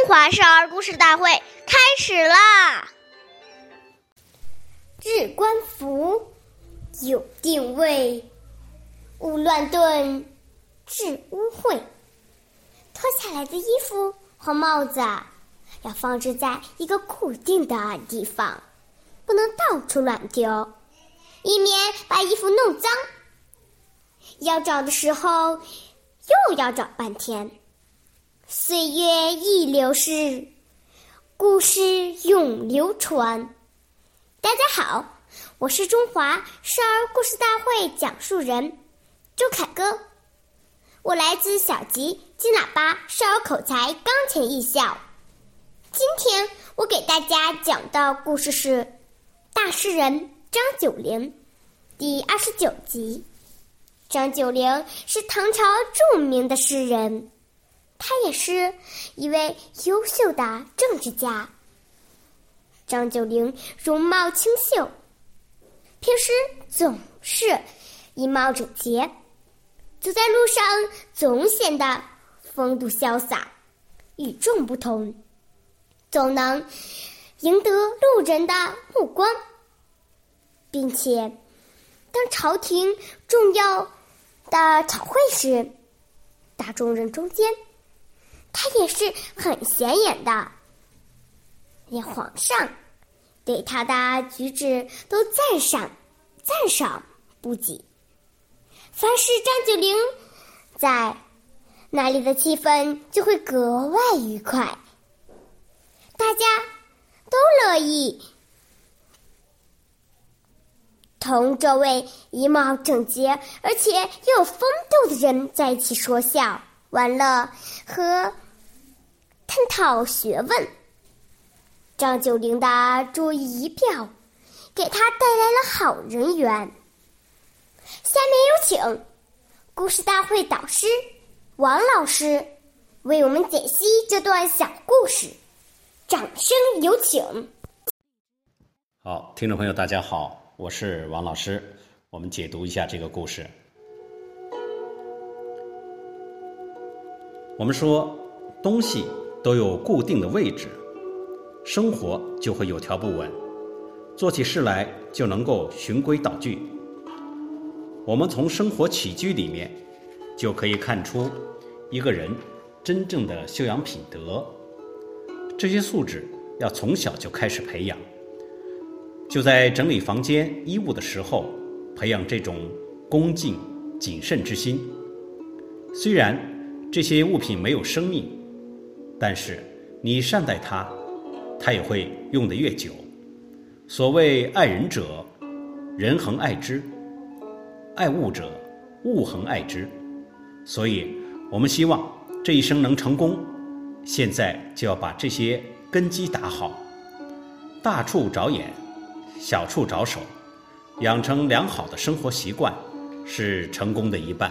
中华少儿故事大会开始啦！日冠服，有定位，勿乱顿，治污秽。脱下来的衣服和帽子要放置在一个固定的地方，不能到处乱丢，以免把衣服弄脏。要找的时候，又要找半天。岁月易流逝，故事永流传。大家好，我是中华少儿故事大会讲述人周凯歌，我来自小吉金喇叭少儿口才钢琴艺校。今天我给大家讲的故事是《大诗人张九龄》第二十九集。张九龄是唐朝著名的诗人。他也是一位优秀的政治家。张九龄容貌清秀，平时总是衣帽整洁，走在路上总显得风度潇洒、与众不同，总能赢得路人的目光，并且当朝廷重要的朝会时，大众人中间。他也是很显眼的，连皇上对他的举止都赞赏、赞赏不已。凡是张九龄在那里的气氛就会格外愉快，大家都乐意同这位衣帽整洁而且又有风度的人在一起说笑。玩乐和探讨学问，张九龄的注意仪表给他带来了好人缘。下面有请故事大会导师王老师为我们解析这段小故事，掌声有请。好，听众朋友，大家好，我是王老师，我们解读一下这个故事。我们说，东西都有固定的位置，生活就会有条不紊，做起事来就能够循规蹈矩。我们从生活起居里面，就可以看出一个人真正的修养品德。这些素质要从小就开始培养，就在整理房间衣物的时候，培养这种恭敬谨慎之心。虽然。这些物品没有生命，但是你善待它，它也会用得越久。所谓爱人者，人恒爱之；爱物者，物恒爱之。所以，我们希望这一生能成功，现在就要把这些根基打好。大处着眼，小处着手，养成良好的生活习惯，是成功的一半。